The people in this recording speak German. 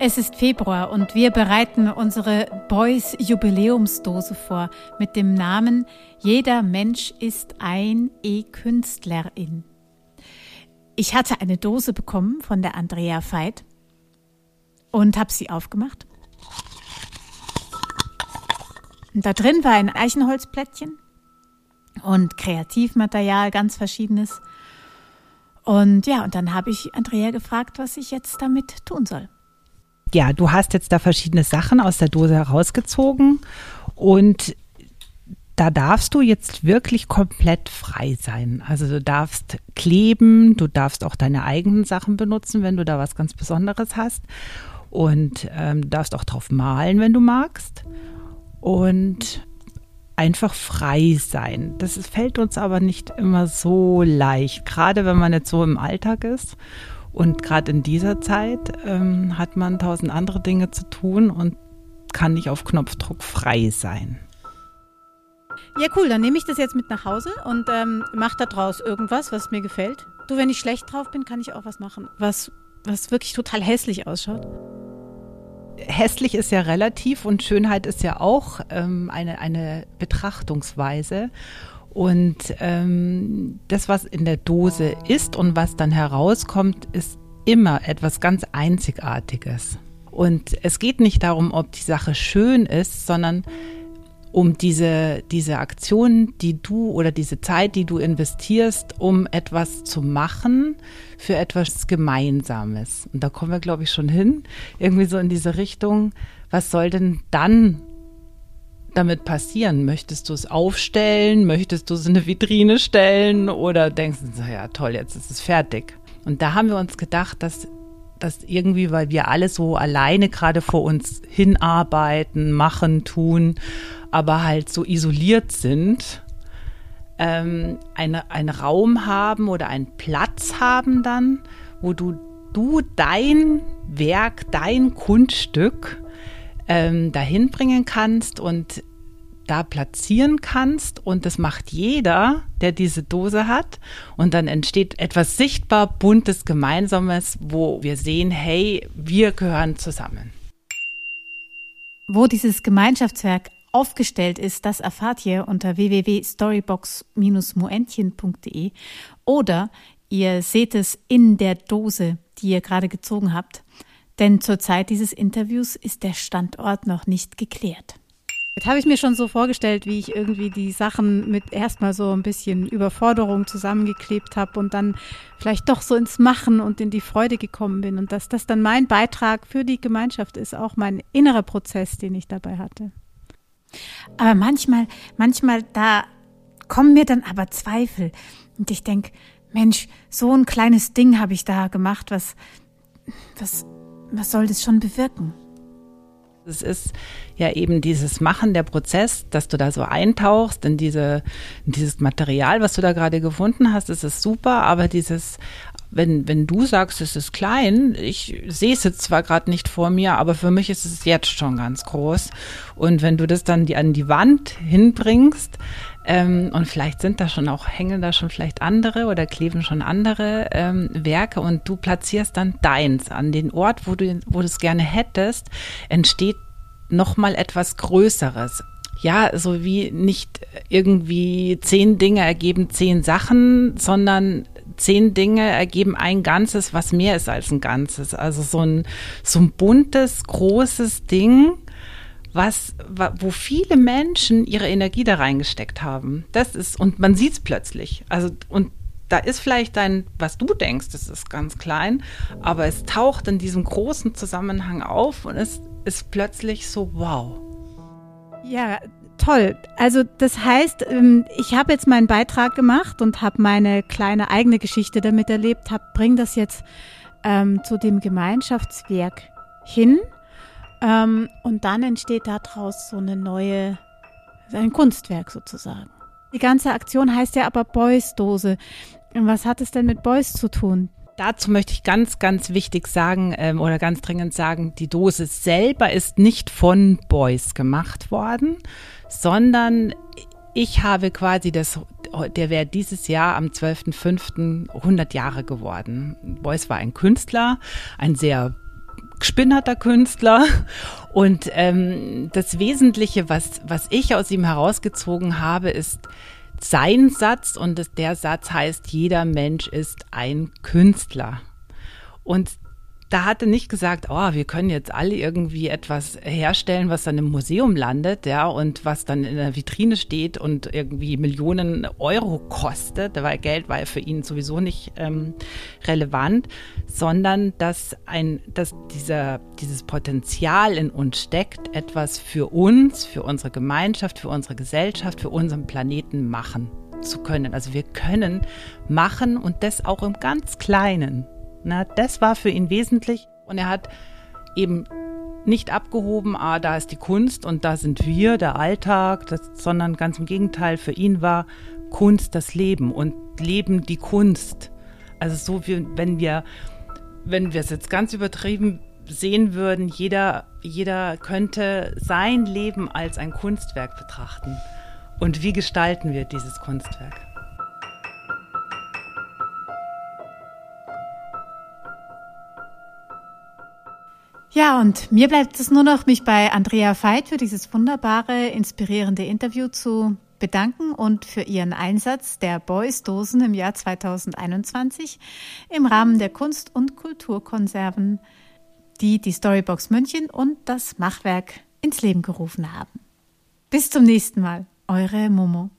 Es ist Februar und wir bereiten unsere Boys Jubiläumsdose vor mit dem Namen Jeder Mensch ist ein E-Künstlerin. Ich hatte eine Dose bekommen von der Andrea Veit und habe sie aufgemacht. Und da drin war ein Eichenholzplättchen und Kreativmaterial, ganz verschiedenes. Und ja, und dann habe ich Andrea gefragt, was ich jetzt damit tun soll ja, du hast jetzt da verschiedene Sachen aus der Dose herausgezogen und da darfst du jetzt wirklich komplett frei sein. Also du darfst kleben, du darfst auch deine eigenen Sachen benutzen, wenn du da was ganz Besonderes hast. Und ähm, darfst auch drauf malen, wenn du magst. Und einfach frei sein. Das fällt uns aber nicht immer so leicht, gerade wenn man jetzt so im Alltag ist. Und gerade in dieser Zeit ähm, hat man tausend andere Dinge zu tun und kann nicht auf Knopfdruck frei sein. Ja, cool, dann nehme ich das jetzt mit nach Hause und ähm, mache daraus irgendwas, was mir gefällt. Du, wenn ich schlecht drauf bin, kann ich auch was machen, was, was wirklich total hässlich ausschaut. Hässlich ist ja relativ und Schönheit ist ja auch ähm, eine, eine Betrachtungsweise. Und ähm, das, was in der Dose ist und was dann herauskommt, ist immer etwas ganz Einzigartiges. Und es geht nicht darum, ob die Sache schön ist, sondern um diese, diese Aktion, die du oder diese Zeit, die du investierst, um etwas zu machen für etwas Gemeinsames. Und da kommen wir, glaube ich, schon hin. Irgendwie so in diese Richtung, was soll denn dann damit passieren? Möchtest du es aufstellen? Möchtest du es in eine Vitrine stellen? Oder denkst du, ja toll, jetzt ist es fertig. Und da haben wir uns gedacht, dass dass irgendwie, weil wir alle so alleine gerade vor uns hinarbeiten, machen, tun, aber halt so isoliert sind, ähm, eine, einen Raum haben oder einen Platz haben dann, wo du, du dein Werk, dein Kunststück ähm, dahin bringen kannst und da platzieren kannst und das macht jeder, der diese Dose hat und dann entsteht etwas sichtbar buntes Gemeinsames, wo wir sehen, hey, wir gehören zusammen. Wo dieses Gemeinschaftswerk aufgestellt ist, das erfahrt ihr unter www.storybox-moentchen.de oder ihr seht es in der Dose, die ihr gerade gezogen habt. Denn zur Zeit dieses Interviews ist der Standort noch nicht geklärt. Jetzt habe ich mir schon so vorgestellt, wie ich irgendwie die Sachen mit erstmal so ein bisschen Überforderung zusammengeklebt habe und dann vielleicht doch so ins Machen und in die Freude gekommen bin und dass das dann mein Beitrag für die Gemeinschaft ist, auch mein innerer Prozess, den ich dabei hatte. Aber manchmal, manchmal da kommen mir dann aber Zweifel und ich denke, Mensch, so ein kleines Ding habe ich da gemacht, was, was was soll das schon bewirken? Es ist ja eben dieses Machen, der Prozess, dass du da so eintauchst in, diese, in dieses Material, was du da gerade gefunden hast, das ist super, aber dieses, wenn, wenn du sagst, es ist klein, ich sehe es jetzt zwar gerade nicht vor mir, aber für mich ist es jetzt schon ganz groß. Und wenn du das dann die, an die Wand hinbringst, ähm, und vielleicht sind da schon auch, hängen da schon vielleicht andere oder kleben schon andere ähm, Werke und du platzierst dann deins an den Ort, wo du, wo du es gerne hättest, entsteht nochmal etwas Größeres. Ja, so wie nicht irgendwie zehn Dinge ergeben zehn Sachen, sondern zehn Dinge ergeben ein Ganzes, was mehr ist als ein Ganzes. Also so ein, so ein buntes, großes Ding, was, wo viele Menschen ihre Energie da reingesteckt haben. Das ist, und man sieht es plötzlich. Also, und da ist vielleicht dein, was du denkst, das ist ganz klein, aber es taucht in diesem großen Zusammenhang auf und es ist plötzlich so, wow. Ja, toll. Also das heißt, ähm, ich habe jetzt meinen Beitrag gemacht und habe meine kleine eigene Geschichte damit erlebt, habe bring das jetzt ähm, zu dem Gemeinschaftswerk hin ähm, und dann entsteht daraus so eine neue, ein Kunstwerk sozusagen. Die ganze Aktion heißt ja aber Boys-Dose. Was hat es denn mit Boys zu tun? Dazu möchte ich ganz, ganz wichtig sagen ähm, oder ganz dringend sagen, die Dose selber ist nicht von Boys gemacht worden, sondern ich habe quasi das, der wäre dieses Jahr am 12.05. 100 Jahre geworden. Beuys war ein Künstler, ein sehr gespinnerter Künstler. Und ähm, das Wesentliche, was, was ich aus ihm herausgezogen habe, ist sein Satz. Und der Satz heißt, jeder Mensch ist ein Künstler. Und da hat er nicht gesagt, oh, wir können jetzt alle irgendwie etwas herstellen, was dann im Museum landet, ja, und was dann in der Vitrine steht und irgendwie Millionen Euro kostet, weil Geld war ja für ihn sowieso nicht ähm, relevant, sondern dass ein, dass dieser, dieses Potenzial in uns steckt, etwas für uns, für unsere Gemeinschaft, für unsere Gesellschaft, für unseren Planeten machen zu können. Also wir können machen und das auch im ganz Kleinen. Na, das war für ihn wesentlich und er hat eben nicht abgehoben, ah, da ist die Kunst und da sind wir, der Alltag, das, sondern ganz im Gegenteil, für ihn war Kunst das Leben und Leben die Kunst. Also so wie wenn wir, wenn wir es jetzt ganz übertrieben sehen würden, jeder, jeder könnte sein Leben als ein Kunstwerk betrachten. Und wie gestalten wir dieses Kunstwerk? Ja, und mir bleibt es nur noch, mich bei Andrea Veit für dieses wunderbare, inspirierende Interview zu bedanken und für ihren Einsatz der Boys-Dosen im Jahr 2021 im Rahmen der Kunst- und Kulturkonserven, die die Storybox München und das Machwerk ins Leben gerufen haben. Bis zum nächsten Mal, eure Momo.